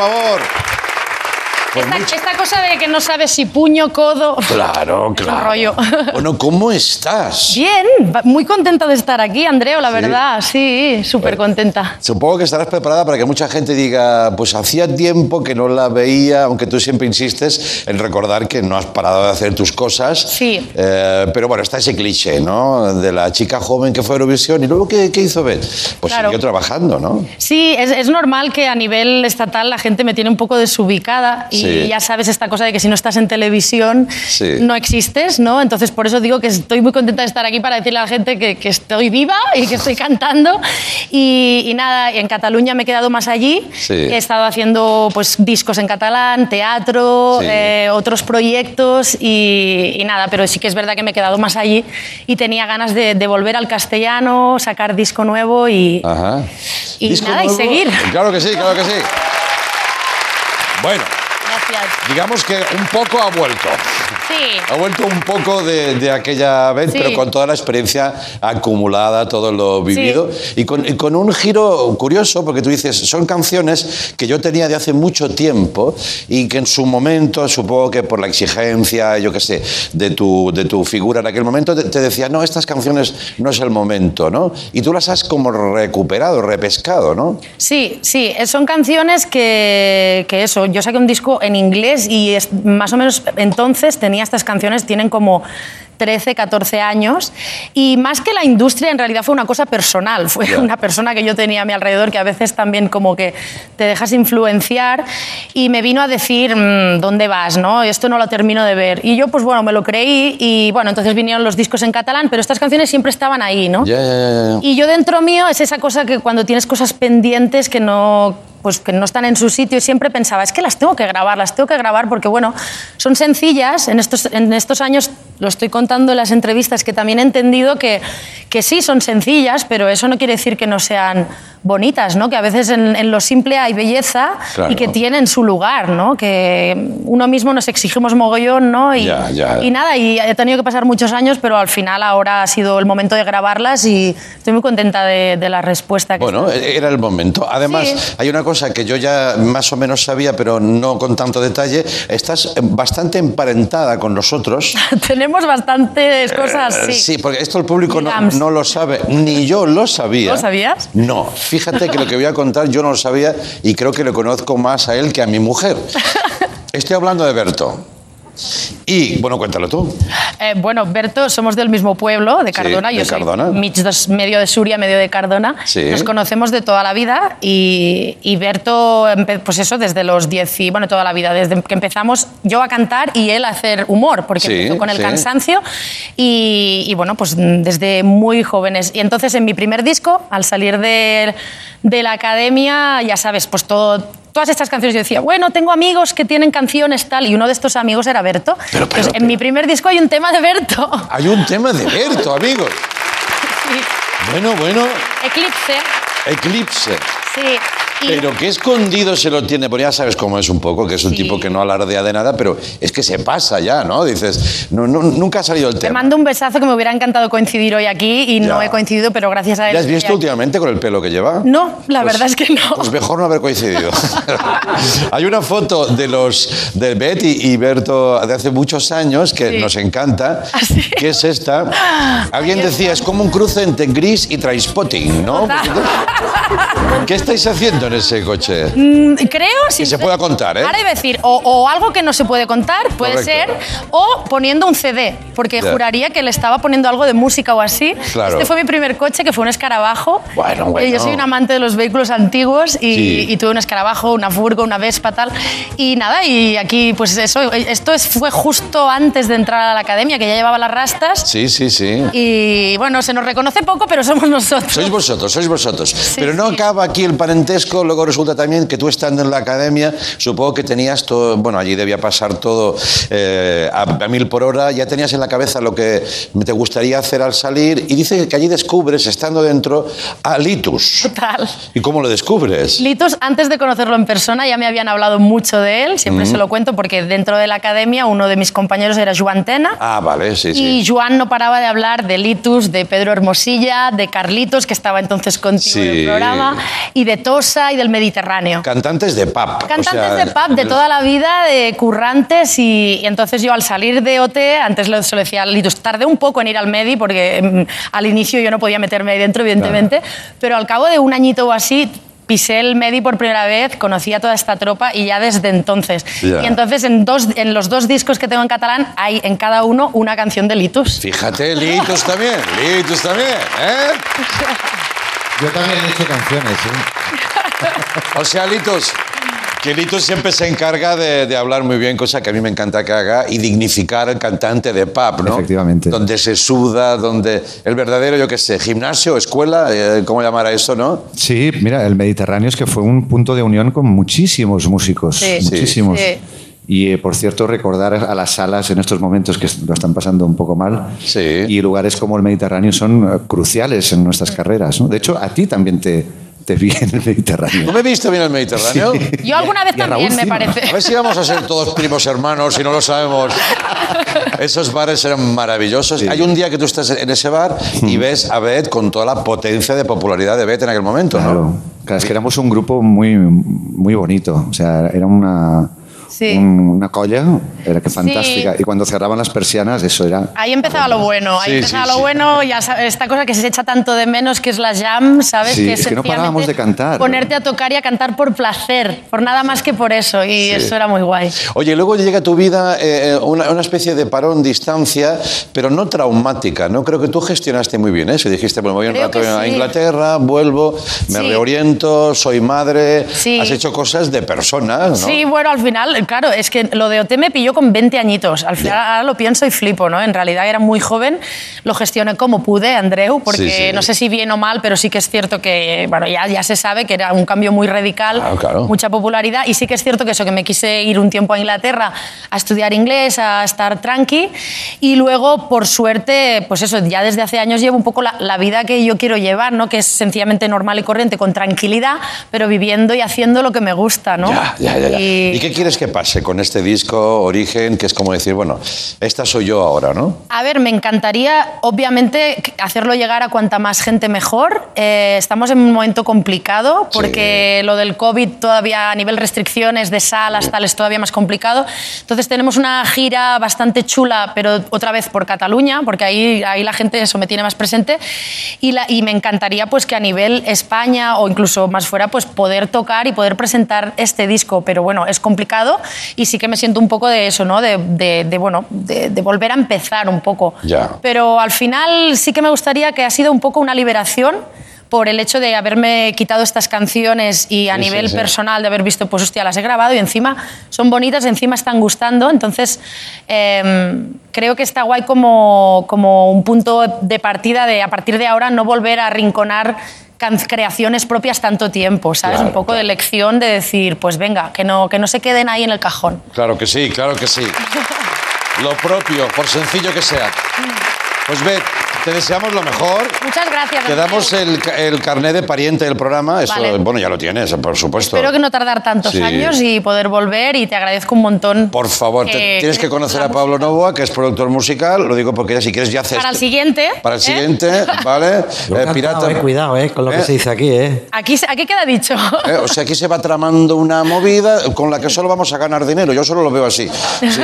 Favor. Esta, esta cosa de que no sabes si puño, codo. Claro, Es un claro. rollo. Bueno, ¿cómo estás? Bien, muy contenta de estar aquí, Andreo, la Sí. verdad. Sí, súper contenta. Supongo que estarás preparada para que mucha gente diga, pues hacía tiempo que no la veía, aunque tú siempre insistes en recordar que no has parado de hacer tus cosas. Sí. Eh, pero bueno, está ese cliché, ¿no? De la chica joven que fue a Eurovisión y luego, ¿qué, qué hizo Beth? Pues Claro. siguió trabajando, ¿no? Sí, es, es normal que a nivel estatal la gente me tiene un poco desubicada y Sí. ya sabes esta cosa de que si no estás en televisión Sí. no existes, ¿no? Entonces por eso digo que estoy muy contenta de estar aquí para decirle a la gente que, que estoy viva y que estoy cantando y, y nada, en Cataluña me he quedado más allí, Sí. he estado haciendo pues discos en catalán, teatro, eh, otros proyectos y, y nada, pero sí que es verdad que me he quedado más allí y tenía ganas de, de volver al castellano, sacar disco nuevo y, Ajá. y ¿Disco nada, y nuevo? seguir. Claro que sí, claro que sí. Bueno, Gracias. digamos que un poco ha vuelto. Sí. Ha vuelto un poco de, de aquella vez, Sí. pero con toda la experiencia acumulada, todo lo vivido. Y, con, y con un giro curioso, porque tú dices, son canciones que yo tenía de hace mucho tiempo y que en su momento, supongo que por la exigencia, yo qué sé, de tu, de tu figura en aquel momento, te, te decía, no, estas canciones no es el momento, ¿no? Y tú las has como recuperado, repescado, ¿no? Sí, sí, eh, son canciones que, que eso, yo saqué un disco en inglés y es- más o menos entonces tenía estas canciones, tienen como 13, 14 años y más que la industria en realidad fue una cosa personal, fue Ya. una persona que yo tenía a mi alrededor que a veces también como que te dejas influenciar y me vino a decir, "Mm, ¿dónde vas? No? Esto no lo termino de ver. Y yo pues bueno, me lo creí y bueno, entonces vinieron los discos en catalán, pero estas canciones siempre estaban ahí, ¿no? Ya, ya. Y yo dentro mío es esa cosa que cuando tienes cosas pendientes que no, pues que no están en su sitio, siempre pensaba, es que las tengo que grabar, las tengo que grabar porque, bueno, son sencillas. En estos, en estos años, lo estoy contando en las entrevistas, que también he entendido que, que sí, son sencillas, pero eso no quiere decir que no sean bonitas, ¿no? Que a veces en, en lo simple hay belleza Claro. y que tienen su lugar, ¿no? Que uno mismo nos exigimos mogollón, ¿no? Y, Ya, ya. y nada, y he tenido que pasar muchos años, pero al final ahora ha sido el momento de grabarlas y estoy muy contenta de, de la respuesta que Bueno, era el momento. Además, Sí. hay una cosa que yo ya más o menos sabía, pero no con tanto detalle. Estás bastante emparentada con nosotros. Tenemos bastantes cosas, Eh, sí. porque esto el público no, no lo sabe, ni yo lo sabía. ¿Lo sabías? No, fíjate que lo que voy a contar yo no lo sabía y creo que le conozco más a él que a mi mujer. Estoy hablando de Berto. Y, bueno, cuéntalo tú. Eh, bueno, Berto, somos del mismo pueblo, de Sí, Cardona. de Yo soy Cardona. dos- medio de Suria, medio de Cardona. Sí. Nos conocemos de toda la vida y, y Berto, pues eso, desde los 10 y, bueno, toda la vida, desde que empezamos yo a cantar y él a hacer humor, porque Sí, empezó con el sí. cansancio y, y, bueno, pues desde muy jóvenes. Y entonces en mi primer disco, al salir de, de la academia, ya sabes, pues todo... Todas estas canciones yo decía, bueno, tengo amigos que tienen canciones tal, y uno de estos amigos era Berto. Pero, pero, Entonces, en mi primer disco hay un tema de Berto. Hay un tema de Berto, amigos. Sí. Bueno, bueno, Eclipse. Eclipse. Sí. Pero qué escondido se lo tiene, porque ya sabes cómo es un poco, que es un Sí. tipo que no alardea de nada, pero es que se pasa ya, ¿no? Dices, no, no, nunca ha salido el Te tema. mando un besazo que me hubiera encantado coincidir hoy aquí y no he coincidido, pero gracias a él. ¿Le has visto últimamente con el pelo que lleva? No, la Pues- verdad es que no. Pues mejor no haber coincidido. Hay una foto de los de Betty y Berto de hace muchos años que Sí. nos encanta, ¿Ah, sí? que es esta. Alguien decía, es como un cruce entre gris y Trainspotting, ¿no? ¿Qué estáis haciendo en ese coche? Mm, Creo, Que se pueda contar, ¿eh? Ahora iba a decir, o, o algo que no se puede contar, puede Correcto. ser, o poniendo un CD, porque Ya. juraría que le estaba poniendo algo de música o así. Claro. Este fue mi primer coche, que fue un escarabajo. Bueno, Eh, bueno. Yo soy un amante de los vehículos antiguos y, Sí. y tuve un escarabajo, una furgo, una Vespa, tal. Y nada, y aquí, pues eso, esto es- fue justo antes de entrar a la academia, que ya llevaba las rastas. Sí, sí, sí. Y bueno, se nos reconoce poco, pero somos nosotros. Sois vosotros, sois vosotros. Pero no acaba aquí el parentesco, luego resulta también que tú estando en la academia, supongo que tenías todo, bueno, allí debía pasar todo eh, a, a mil por hora, ya tenías en la cabeza lo que te gustaría hacer al salir y dice que allí descubres, estando dentro, a Litus. Total. ¿Y cómo lo descubres? Litos, antes de conocerlo en persona, ya me habían hablado mucho de él, siempre se lo cuento porque dentro de la academia uno de mis compañeros era Joan Tena. Ah, vale, sí, sí. Y Joan no paraba de hablar de Litus, de Pedro Hermosilla, de Carlitos, que estaba entonces contigo en Sí. el programa, y de Tosa y del Mediterráneo. Cantantes de pub. Cantantes o sea, de pub de toda la vida, de currantes, y, y entonces yo al salir de OT, antes lo- se lo decía a Litus, tardé un poco en ir al Medi, porque mm, al inicio yo no podía meterme ahí dentro, evidentemente, pero al cabo de un añito o así, pisé el Medi por primera vez, conocí a toda esta tropa y ya desde entonces. Ya. Y entonces en, dos, en los dos discos que tengo en catalán hay en cada uno una canción de Litus. Fíjate, Litus también, Litus también, ¿eh? Yo también he hecho canciones, ¿eh? O sea, Litos, que Litos siempre se encarga de, de hablar muy bien, cosa que a mí me encanta que haga, y dignificar al cantante de pub, ¿no? Efectivamente. Donde se suda, donde el verdadero, yo qué sé, gimnasio, escuela, eh, ¿cómo llamar a eso, no? Sí, mira, el Mediterráneo es que fue un punto de unión con muchísimos músicos, Sí. muchísimos. Sí. Y eh, por cierto, recordar a las salas en estos momentos que lo están pasando un poco mal. Sí. Y lugares como el Mediterráneo son eh, cruciales en nuestras carreras. ¿no? De hecho, a ti también te, te vi en el Mediterráneo. ¿No me he visto bien el Mediterráneo? Yo alguna vez Y también, me parece. A ver si vamos a ser todos primos hermanos, si no lo sabemos. Esos bares eran maravillosos. Hay un día que tú estás en ese bar y ves a Bet con toda la potencia de popularidad de Bet en aquel momento, ¿no? Claro, claro, es que éramos un grupo muy, muy bonito. O sea, era una, Sí. un- una colla, era que fantástica. Y cuando cerraban las persianas, eso era. Ahí empezaba lo bueno, ahí Sí, empezaba sí, lo sí. bueno, ya esta cosa que se echa tanto de menos, que es la jam, ¿sabes? Sí, que es que no parábamos de cantar. Ponerte a tocar y a cantar por placer, por nada más que por eso, y eso era muy guay. Oye, luego llega a tu vida eh, una, una especie de parón, distancia, pero no traumática, ¿no? Creo que tú gestionaste muy bien eso. Dijiste, bueno, voy un Creo rato a. Inglaterra, vuelvo, me Sí. reoriento, soy madre. Sí. Has hecho cosas de personas, ¿no? Sí, bueno, al final, claro, es que lo de OT me pilló con 20 añitos. Al final, ahora lo pienso y flipo, ¿no? En realidad era muy joven, lo gestioné como pude, Andreu, porque Sí, sí. no sé si bien o mal, pero sí que es cierto que, bueno, ya, ya se sabe que era un cambio muy radical, Claro, claro. mucha popularidad, y sí que es cierto que eso, que me quise ir un tiempo a Inglaterra a estudiar inglés, a estar tranqui, y luego, por suerte, pues eso, ya desde hace años llevo un poco la, la vida que yo quiero llevar, ¿no? Que es sencillamente normal y corriente, con tranquilidad, pero viviendo y haciendo lo que me gusta, ¿no? Ya, ya, ya, ya. Y- ¿Y qué quieres que pase con este disco Origen, que es como decir, bueno, esta soy yo ahora, ¿no? A ver, me encantaría, obviamente, hacerlo llegar a cuanta más gente mejor. Eh, estamos en un momento complicado porque lo del COVID todavía a nivel restricciones de salas, tal, es todavía más complicado. Entonces tenemos una gira bastante chula, pero otra vez por Cataluña, porque ahí, ahí la gente eso me tiene más presente. Y, la- y me encantaría pues que a nivel España o incluso más fuera, pues poder tocar y poder presentar este disco. Pero bueno, es complicado y sí que me siento un poco de eso, ¿no? De, de- de, bueno, de, de volver a empezar un poco. Ya. Pero al final sí que me gustaría que ha sido un poco una liberación por el hecho de haberme quitado estas canciones y a Sí, nivel sí. personal de haber visto, pues hostia, las he grabado y encima son bonitas, encima están gustando. Entonces, em, creo que está guay como, como un punto de partida de a partir de ahora no volver a arrinconar can- creaciones propias tanto tiempo, ¿sabes? Claro, un poco de lección de decir, pues venga, que no, que no se queden ahí en el cajón. Claro que sí, claro que sí. Lo propio, por sencillo que sea. Pues ve, te deseamos lo mejor. Muchas gracias. Te damos el, el carnet de pariente del programa. Eso, Vale. bueno, ya lo tienes, por supuesto. Espero que no tardar tantos Sí. años y poder volver y te agradezco un montón. Por favor, te- tienes que conocer a Pablo Novoa, que es productor musical. Lo digo porque ya si quieres ya haces. Para el siguiente. Para el ¿eh? siguiente, ¿vale? Eh, pirata. eh, cuidado, eh, con lo ¿Eh? que se dice aquí, eh. Aquí, aquí queda dicho. Eh, o sea, aquí se va tramando una movida con la que solo vamos a ganar dinero. Yo solo lo veo así. Sí.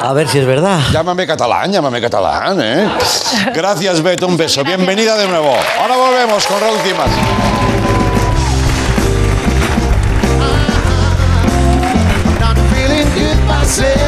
A ver si es verdad. Llámame catalán, llámame catalán, ¿eh? Gracias, Beto, un beso. Bienvenida de nuevo. Ahora volvemos con Raúl Cimas. not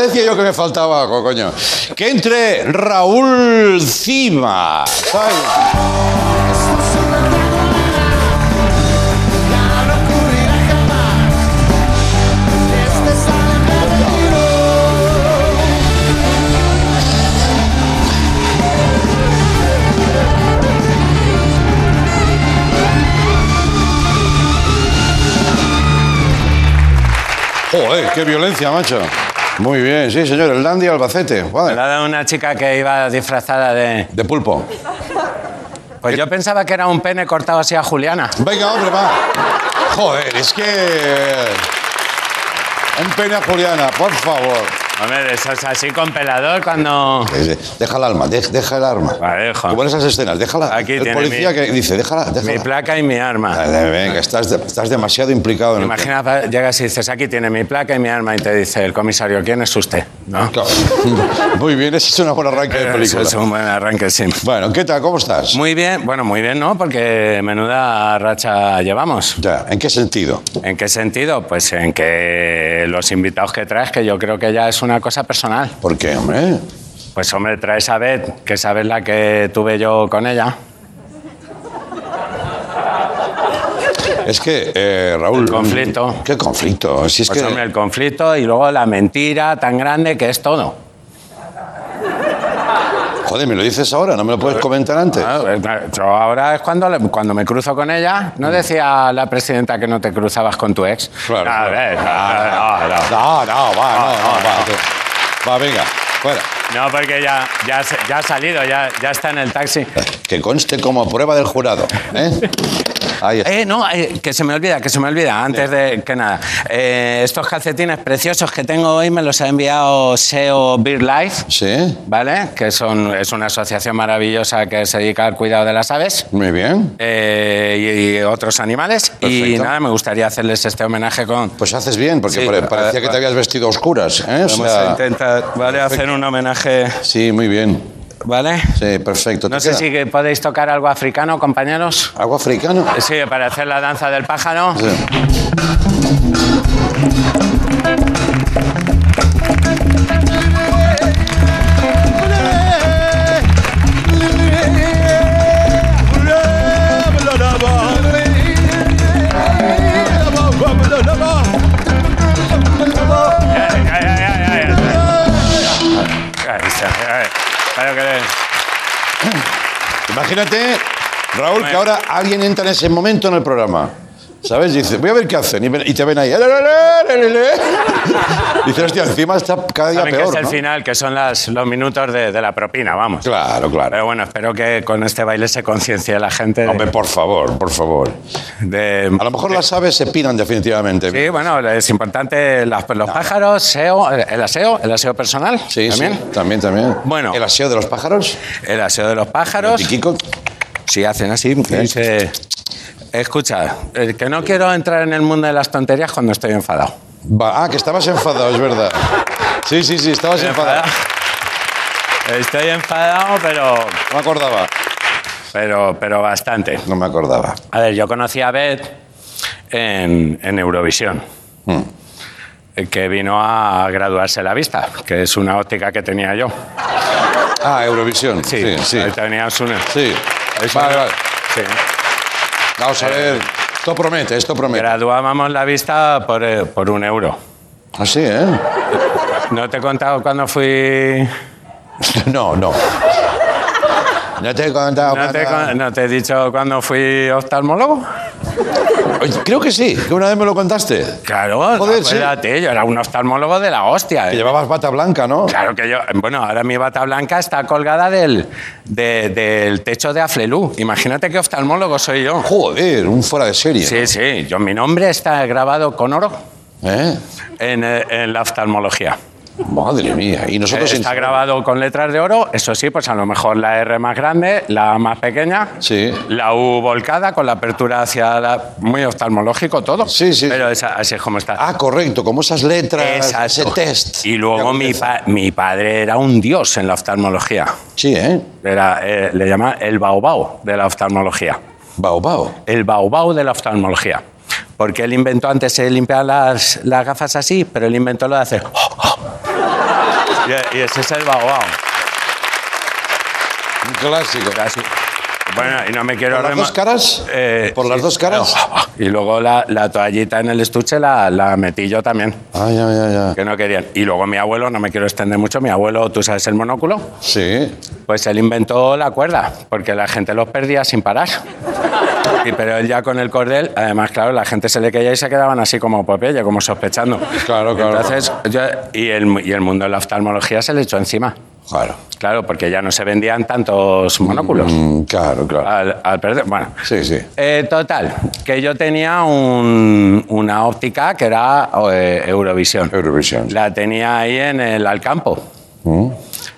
decía yo que me faltaba coño. Que entre Raúl Cima. Joder, qué violencia, macho. Muy bien, sí, señor. El Dandy Albacete. Me ha dado una chica que iba disfrazada de... De pulpo. Pues yo pensaba que era un pene cortado así a Juliana. Venga, hombre, va. Joder, es que... Un pene a Juliana, por favor. Hombre, de esos así con pelador cuando... Deja el arma, de- deja el arma. Vale, dejo. Como en esas escenas, déjala. Aquí el tiene policía mi- que dice, déjala, Mi déjala. placa y mi arma. Vale, venga, estás, de- estás demasiado implicado en el Imagina, pa- llegas y dices, aquí tiene mi placa y mi arma, y te dice el comisario, ¿quién es usted? ¿No? Claro. Muy bien, ese es un buen arranque de Eso película. es un buen arranque, sí. Bueno, ¿qué tal? ¿Cómo estás? Muy bien, bueno, muy bien, ¿no? Porque menuda racha llevamos. Ya, ¿en qué sentido? ¿En qué sentido? Pues en que los invitados que traes, que yo creo que ya es una cosa personal. ¿Por qué, hombre? Pues hombre, traes a Beth, que sabes la que tuve yo con ella. Es que, eh, Raúl... El conflicto. ¿Qué conflicto? Si es Pues que... hombre, el conflicto y luego la mentira tan grande que es todo. Joder, ¿me lo dices ahora? ¿No me lo puedes comentar antes? Yo ahora es cuando, cuando me cruzo con ella. ¿No decía la presidenta que no te cruzabas con tu ex? Claro, A claro. ver, no, no, no. No, no, va, no, no, va. Va, venga, fuera. No, porque ya, ya ha salido, ya, ya está en el taxi. Que conste como prueba del jurado. ¿eh? Ahí está. Eh, no, eh, que se me olvida, que se me olvida, antes de que nada. Eh, estos calcetines preciosos que tengo hoy me los ha enviado SEO Beer Life, ¿Sí? ¿vale? Que son, es una asociación maravillosa que se dedica al cuidado de las aves. Muy bien. eh, y, y otros animales. Y Perfecto. nada, me gustaría hacerles este homenaje con. Pues haces bien, porque Sí, pare- parecía que te habías vestido a oscuras. ¿eh? O Vamos sea, a intentar, ¿vale? Hacer un homenaje, Sí, muy bien. ¿Vale? Sí, perfecto. No ¿Te sé queda? si podéis tocar algo africano, compañeros. ¿Algo africano? Sí, para hacer la danza del pájaro. Sí. Imagínate, Raúl, que ahora alguien entra en ese momento en el programa. ¿Sabes? Dice, voy a ver qué hacen. Y, te ven ahí. Dices, hostia, encima está cada día Saben que peor. es el ¿no? final, que son las, los minutos de, de la propina, vamos. Claro, claro. Pero bueno, espero que con este baile se conciencie la gente. de- Hombre, por favor, por favor. de- A lo mejor las aves se pinan definitivamente. Sí, bueno, es importante las- los pájaros, SEO, el aseo, el aseo personal. Sí, también. sí, también, también. Bueno. ¿El aseo de los pájaros? El aseo de los pájaros. ¿El piquico? Sí, hacen así. dice, escucha, que no quiero entrar en el mundo de las tonterías cuando estoy enfadado. Va- ah, que estabas enfadado, es verdad. Sí, sí, sí, estabas enfadado. Estoy enfadado, pero, No me acordaba. pero, pero bastante. No me acordaba. A ver, yo conocí a Beth en, en Eurovisión, Mm. eh, que vino a graduarse la vista, que es una óptica que tenía yo. Ah, Eurovisión. Sí, sí. Sí. ahí tenías una. Sí. Vale, vale. Sí. Vamos a ver. Esto promete, esto promete. Graduábamos la vista por, eh, por un euro. Así, ¿eh? ¿No te he contado cuando fui...? No, no. No te he contado. ¿No te, he cuando- con- no te he dicho cuando fui oftalmólogo? Creo que sí, que una vez me lo contaste. Claro, Joder, sí. acuérdate, yo era un oftalmólogo de la hostia. Que ¿eh? llevabas bata blanca, ¿no? Claro que yo, bueno, ahora mi bata blanca está colgada del, de- del techo de Aflelú. Imagínate qué oftalmólogo soy yo. Joder, un fuera de serie. Sí, sí, yo, mi nombre está grabado con oro ¿Eh? en, eh, en la oftalmología. Madre mía. Y nosotros Eh, está grabado con letras de oro, eso sí, pues a lo mejor la R más grande, la A más pequeña, Sí. la U volcada con la apertura hacia la... Muy oftalmológico todo. Sí, sí. Pero esa- así es como está. Ah, correcto, como esas letras, Exacto. ese test. Y luego mi, pa- mi padre era un dios en la oftalmología. Sí, ¿eh? Era, eh, le llaman el baobao de la oftalmología. Bao, bao. El baobao de la oftalmología. Porque él inventó, antes se limpiaba las, las gafas así, pero él inventó lo de hacer... y ese es el baobao. Un clásico. Casi. Bueno, y no me quiero ¿Por las dos caras? Eh, ¿Por las sí. dos caras? Y luego la, la toallita en el estuche la, la metí yo también, Ah, ya, ya, ya. que no querían. Y luego mi abuelo, no me quiero extender mucho, mi abuelo, ¿tú sabes el monóculo? Sí. Pues él inventó la cuerda, porque la gente los perdía sin parar. Y, pero él ya con el cordel, además, claro, la gente se le caía y se quedaban así como Popeye, como sospechando. Claro, claro. Entonces, yo- y, el, y el mundo de la oftalmología se le echó encima. Claro. Claro, porque ya no se vendían tantos monóculos. Mm, claro, claro. Al, al perder, bueno. Sí, sí. Eh, total, que yo tenía un- una óptica que era eh, Eurovisión. Eurovisión. La tenía ahí en el Alcampo, Mm.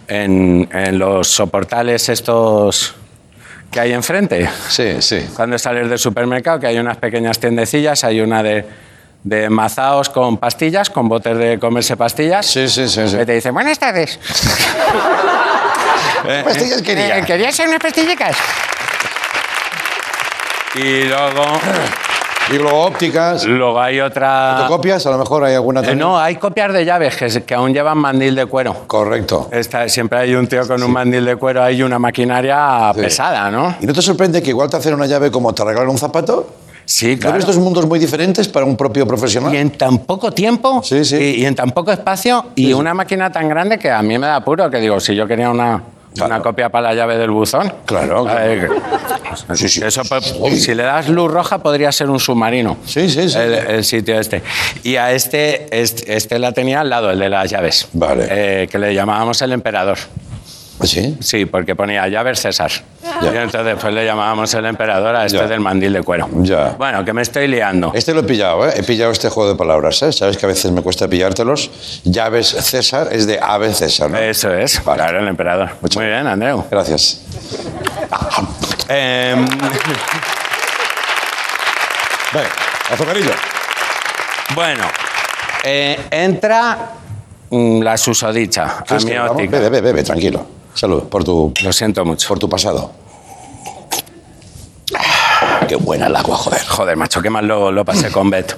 en, en los soportales estos que hay enfrente. Sí, sí. Cuando sales del supermercado, que hay unas pequeñas tiendecillas, hay una de, de mazaos con pastillas, con botes de comerse pastillas. Sí, sí, sí. sí. Que te dice, buenas tardes. ¿Qué pastillas quería? Eh, ¿Querías unas pastillicas? Y luego, Y luego ópticas. luego hay otra... ¿Fotocopias? A lo mejor hay alguna Eh, también. no, hay copias de llaves que, que aún llevan mandil de cuero. Correcto. Está- siempre hay un tío con un mandil de cuero, hay una maquinaria Sí. pesada, ¿no? ¿Y no te sorprende que igual te hacen una llave como te arreglan un zapato? Sí, ¿No claro. ves estos mundos muy diferentes para un propio profesional? Y en tan poco tiempo Sí, sí. Y, y en tan poco espacio y Sí, una máquina tan grande que a mí me da apuro que digo, si yo quería una, Claro. una copia para la llave del buzón. Claro, claro. Eso, si le das luz roja podría ser un submarino. Sí, sí, sí. El, el sitio este. Y a este, este, este la tenía al lado, el de las llaves. Vale. Eh, que le llamábamos el emperador. ¿Sí? Sí, porque ponía llaves César. Ya. Y entonces pues le llamábamos el emperador a este Ya. del mandil de cuero. Ya. Bueno, que me estoy liando. Este lo he pillado, ¿eh? He pillado este juego de palabras, ¿eh? Sabes que a veces me cuesta pillártelos. Llaves César es de ave César, ¿no? Eso es, Vale. claro, el emperador. Muchas Muy bien, Andreu. Gracias. Em, Venga, azucarillo. bueno, eh, entra mm, la susodicha a ¿Quieres mi óptica. Bebe, bebe, bebe, tranquilo. Salud, por tu, Lo siento mucho. por tu pasado. Ah, Qué buena el agua, joder. Joder, macho, qué mal lo, lo pasé con Bet.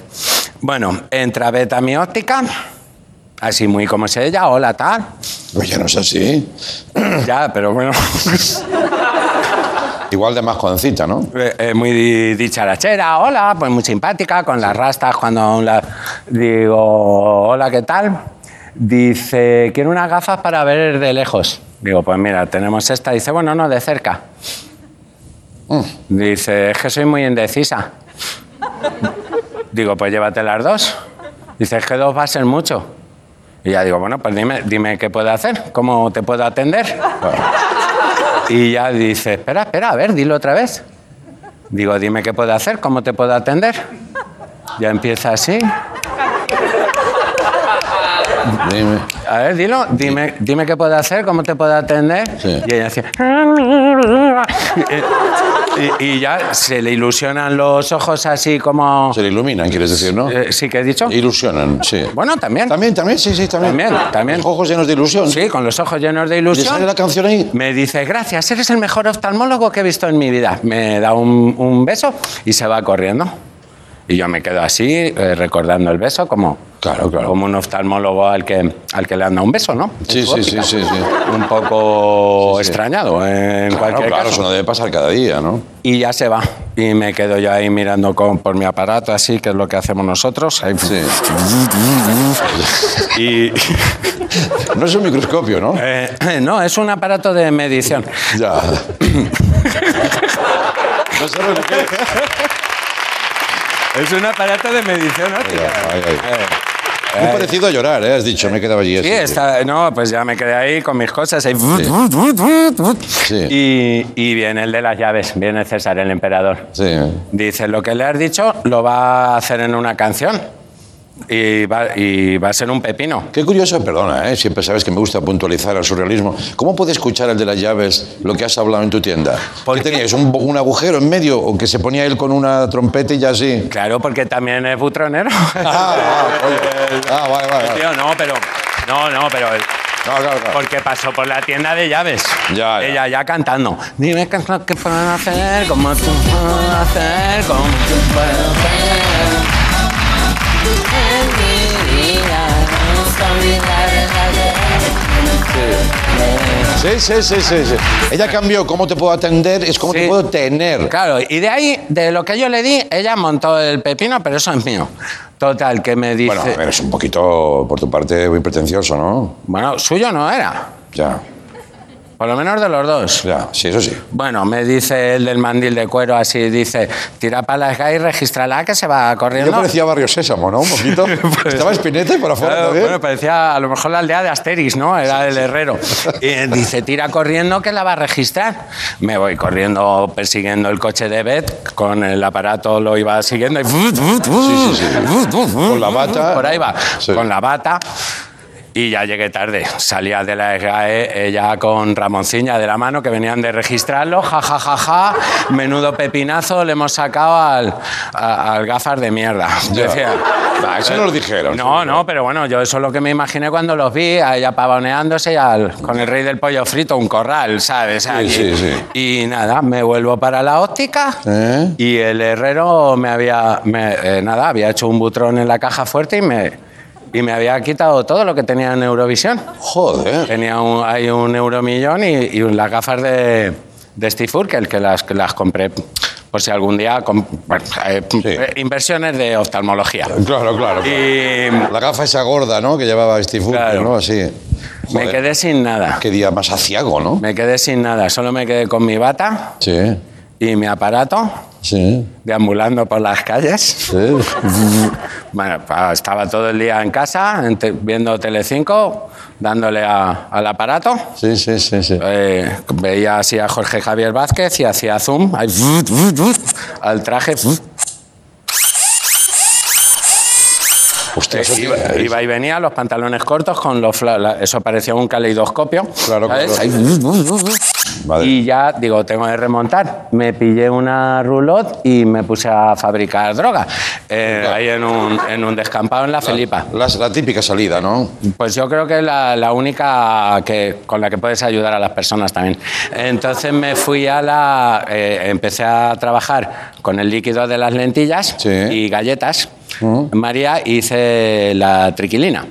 Bueno, entra Bet a mi óptica, así muy como es ella, hola, tal. Oye, no es así. Ya, pero bueno, Igual de más jovencita, ¿no? eh, eh, muy di- dicharachera, hola, pues muy simpática, con las rastas, cuando aún la... Digo, hola, ¿qué tal? Dice, quiero unas gafas para ver de lejos. Digo, pues mira, tenemos esta. Dice, bueno, no, de cerca. Dice, es que soy muy indecisa. Digo, pues llévate las dos. Dice, es que dos va a ser mucho. Y ya digo, bueno, pues dime, dime qué puedo hacer, cómo te puedo atender. Y ya dice, espera, espera, a ver, dilo otra vez. Digo, dime qué puedo hacer, cómo te puedo atender. Ya empieza así. Dime. A ver, dilo, dime, dime qué puedo hacer, cómo te puedo atender. Sí. Y ella decía. Y, y ya se le ilusionan los ojos así como. Se le iluminan, quieres decir, ¿no? Eh, sí, que he dicho. Ilusionan, sí. Bueno, también. También, también, sí, sí, también. También, también. Los ojos llenos de ilusión. Sí, con los ojos llenos de ¿Y ilusión. sale la canción ahí? Me dice, gracias, eres el mejor oftalmólogo que he visto en mi vida. Me da un, un beso y se va corriendo. Y yo me quedo así, eh, recordando el beso, como, Claro, claro. como un oftalmólogo al que, al que le han dado un beso, ¿no? Sí, sí, sí, sí, sí. Un poco Sí, sí. extrañado, en Claro, cualquier claro, caso. eso no debe pasar cada día, ¿no? Y ya se va. Y me quedo yo ahí mirando con- por mi aparato, así, que es lo que hacemos nosotros. Ahí- Sí. Y No es un microscopio, ¿no? eh, no, es un aparato de medición. Ya. No sé lo que Es un aparato de medición óptica. Ay, ay. Muy parecido a llorar, ¿eh? Has dicho, me he quedado allí. Sí, está, no, pues ya me quedé ahí con mis cosas. ahí. Sí. Y, y viene el de las llaves, viene César, el emperador. Sí. Dice, lo que le has dicho lo va a hacer en una canción. Y va, y va a ser un pepino. Qué curioso, perdona, ¿eh? siempre sabes que me gusta puntualizar al surrealismo. ¿Cómo puede escuchar el de las llaves lo que has hablado en tu tienda? ¿Por qué teníais un, un agujero en medio o que se ponía él con una trompeta y ya así? Claro, porque también es butronero. Ah, ah. Ah, vale, vale. vale. Tío, no, pero... No, no, pero... No, claro, claro. Porque pasó por la tienda de llaves. Ya, ya. Ella ya cantando. Dime qué es lo que puedo hacer, cómo tú puedo hacer, cómo tú puedo hacer. En mi vida, Sí, sí, sí, sí, sí. Ella cambió cómo te puedo atender, es cómo te puedo tener. Claro, y de ahí, de lo que yo le di, ella montó el pepino, pero eso es mío. Total, que me dice... Bueno, a ver, es un poquito, por tu parte, muy pretencioso, ¿no? Bueno, suyo no era. Ya, Por lo menos de los dos. ya, sí, eso sí. Bueno, me dice el del mandil de cuero así, dice, tira para la y regístrala que se va Yo corriendo. parecía Barrio Sésamo, ¿no? Un poquito. Estaba Espinete por afuera Claro, también. bueno, parecía a lo mejor la aldea de Asterix, ¿no? Era el herrero. Y dice, tira corriendo que la va a registrar. Me voy corriendo persiguiendo el coche de Beth, con el aparato lo iba siguiendo y... sí, sí. Con la bata. Por ahí va, Sí. con la bata. Y ya llegué tarde. Salía de la SGAE ella con Ramonciña de la mano, que venían de registrarlo. Ja, ja, ja, ja. Menudo pepinazo le hemos sacado al, a- al gafas de mierda. Ya. Decía, Va, eso no lo dijeron. no, no, pero bueno, yo eso es lo que me imaginé cuando los vi, a ella pavoneándose y al- con el rey del pollo frito, un corral, ¿sabes? Allí. sí, sí. Y nada, me vuelvo para la óptica ¿Eh? y el herrero me había, me- eh, nada, había hecho un butrón en la caja fuerte y me, y me había quitado todo lo que tenía en Eurovisión. Joder. Tenía un, hay un euromillón y, y las gafas de, de Steve Urkel, que las, que las compré por si algún día... bueno, eh, eh, inversiones de oftalmología. Claro, claro. claro. Y La gafa esa gorda, ¿no? Que llevaba Steve Urkel, Claro. ¿no? Así. me quedé sin nada. Qué día más aciago, ¿no? Me quedé sin nada. Solo me quedé con mi bata Sí, y mi aparato, sí. deambulando por las calles. sí. Bueno, estaba todo el día en casa viendo Telecinco, dándole a- al aparato. Sí, sí, sí, sí. Eh, veía así a Jorge Javier Vázquez y hacía zoom ahí, al traje. Te iba, iba- y venía, los pantalones cortos, con los la- eso parecía un caleidoscopio. Claro, claro. Madre. Y ya, digo, tengo que remontar. Me pillé una roulotte y me puse a fabricar droga. eh, Claro. ahí en un, en un descampado en La Felipa. La, la típica salida, ¿no? Pues yo creo que es la, la única que, con la que puedes ayudar a las personas también. Entonces me fui a la... eh, empecé a trabajar con el líquido de las lentillas Sí. y galletas. María hice la triquilina.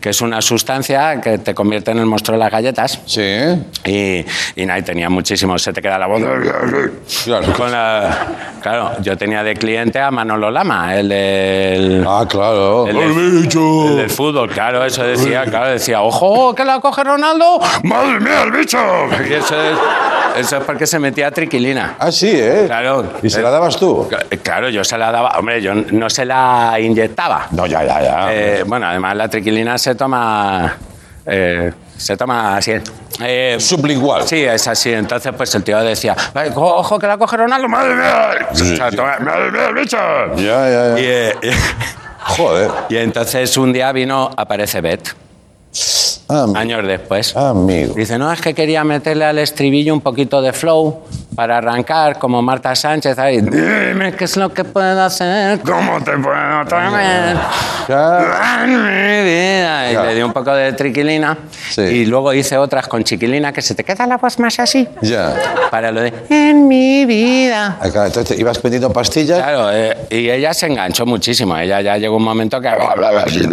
Que es una sustancia que te convierte en el monstruo de las galletas. Sí. Y, y nada, y tenía muchísimo, se te queda la voz. Claro. Con la- claro, yo tenía de cliente a Manolo Lama, el del. Ah, claro. El del, el del fútbol, claro, eso decía, claro, decía, ojo, que la coge Ronaldo, madre mía, el bicho. Y eso, es, eso es porque se metía triquilina. Ah, sí, ¿eh? Claro. ¿Y se la dabas tú? Claro, yo se la daba, hombre, yo no se la inyectaba. No, ya, ya, ya. Eh, bueno, además la triquilina se toma. eh, se toma así. Eh, Sublingual. Sí, es así. Entonces, pues el tío decía, "Ay, co- ojo que la coge Ronaldo, madre mía. O sea, toma, madre mía, bicho. Ya, ya, ya. Y, eh, Joder. y entonces un día vino, aparece Bet, Ah, años después. amigo. Dice, no, es que quería meterle al estribillo un poquito de flow para arrancar, como Marta Sánchez ahí. Dime qué es lo que puedo hacer, cómo te puedo traer. En mi vida. Y Claro. le di un poco de triquilina. Sí. Y luego hice otras con chiquilina que se te queda la voz más así. Ya. Para lo de en mi vida. Acá, entonces ibas vendiendo pastillas. Claro, eh, y ella se enganchó muchísimo. Ella ya llegó un momento que hablaba así.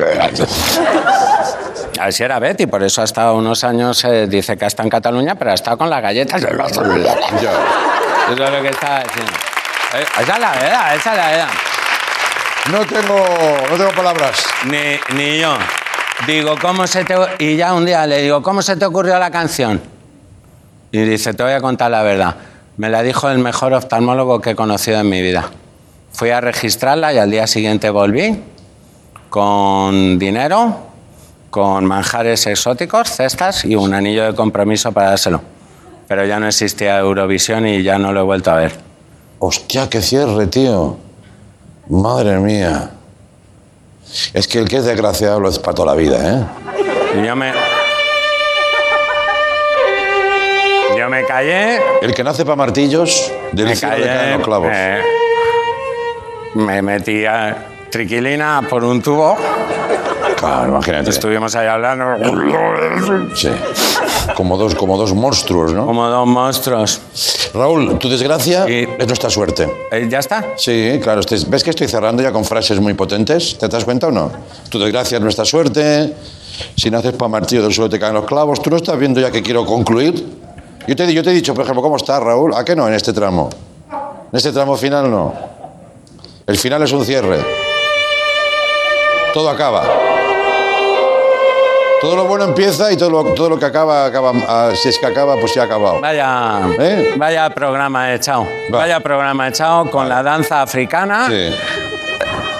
Era Betty, por eso ha estado unos años, eh, dice que está en Cataluña, pero ha estado con las galletas. Eso es lo que está diciendo. Eh, esa es la verdad, esa es la verdad. No tengo, no tengo palabras. Ni, ni yo. Digo, ¿cómo se te...? Y ya un día le digo, ¿cómo se te ocurrió la canción? Y dice, te voy a contar la verdad. Me la dijo el mejor oftalmólogo que he conocido en mi vida. Fui a registrarla y al día siguiente volví con dinero, con manjares exóticos, cestas y un anillo de compromiso para dárselo. Pero ya no existía Eurovisión y ya no lo he vuelto a ver. Hostia, qué cierre, tío. Madre mía. Es que el que es desgraciado lo es para toda la vida, ¿eh? Yo me... Yo me callé El que nace para martillos, del me cielo le caen callé, los clavos. eh, me metí a triquilina por un tubo, Claro, imagínate. estuvimos ahí hablando Sí. Como dos, como dos monstruos, ¿no? como dos monstruos. Raúl, tu desgracia Y- es nuestra suerte. Eh, ¿Ya está? Sí, claro. este- ¿Ves que estoy cerrando ya con frases muy potentes? ¿Te das cuenta o no? Tu desgracia es nuestra suerte. Si naces para martillo del suelo te caen los clavos. ¿Tú no estás viendo ya que quiero concluir? Yo te, yo te he dicho, por ejemplo, ¿cómo estás, Raúl? ¿A qué no en este tramo? En este tramo final no. El final es un cierre. Todo acaba. Todo lo bueno empieza y todo lo, todo lo que acaba, acaba. ah, si es que acaba, pues ya ha acabado. Vaya, ¿Eh? vaya programa echado. Va. Vaya programa echado con la danza africana. Sí,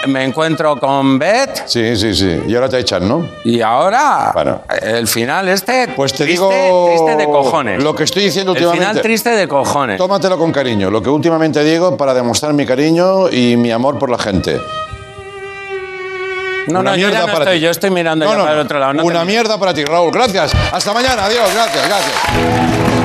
Me encuentro con Beth sí, sí, sí. Y ahora te echan, ¿no? y ahora Bueno. el final este Pues te triste, digo triste de cojones. lo que estoy diciendo el últimamente. final triste de cojones. Tómatelo con cariño. Lo que últimamente digo para demostrar mi cariño y mi amor por la gente. No, Una no, yo mierda ya no para estoy, ti. yo estoy mirando No, ya no, para el otro lado. no te Una mierda para ti, Raúl. Gracias. Hasta mañana. Adiós. Gracias, gracias.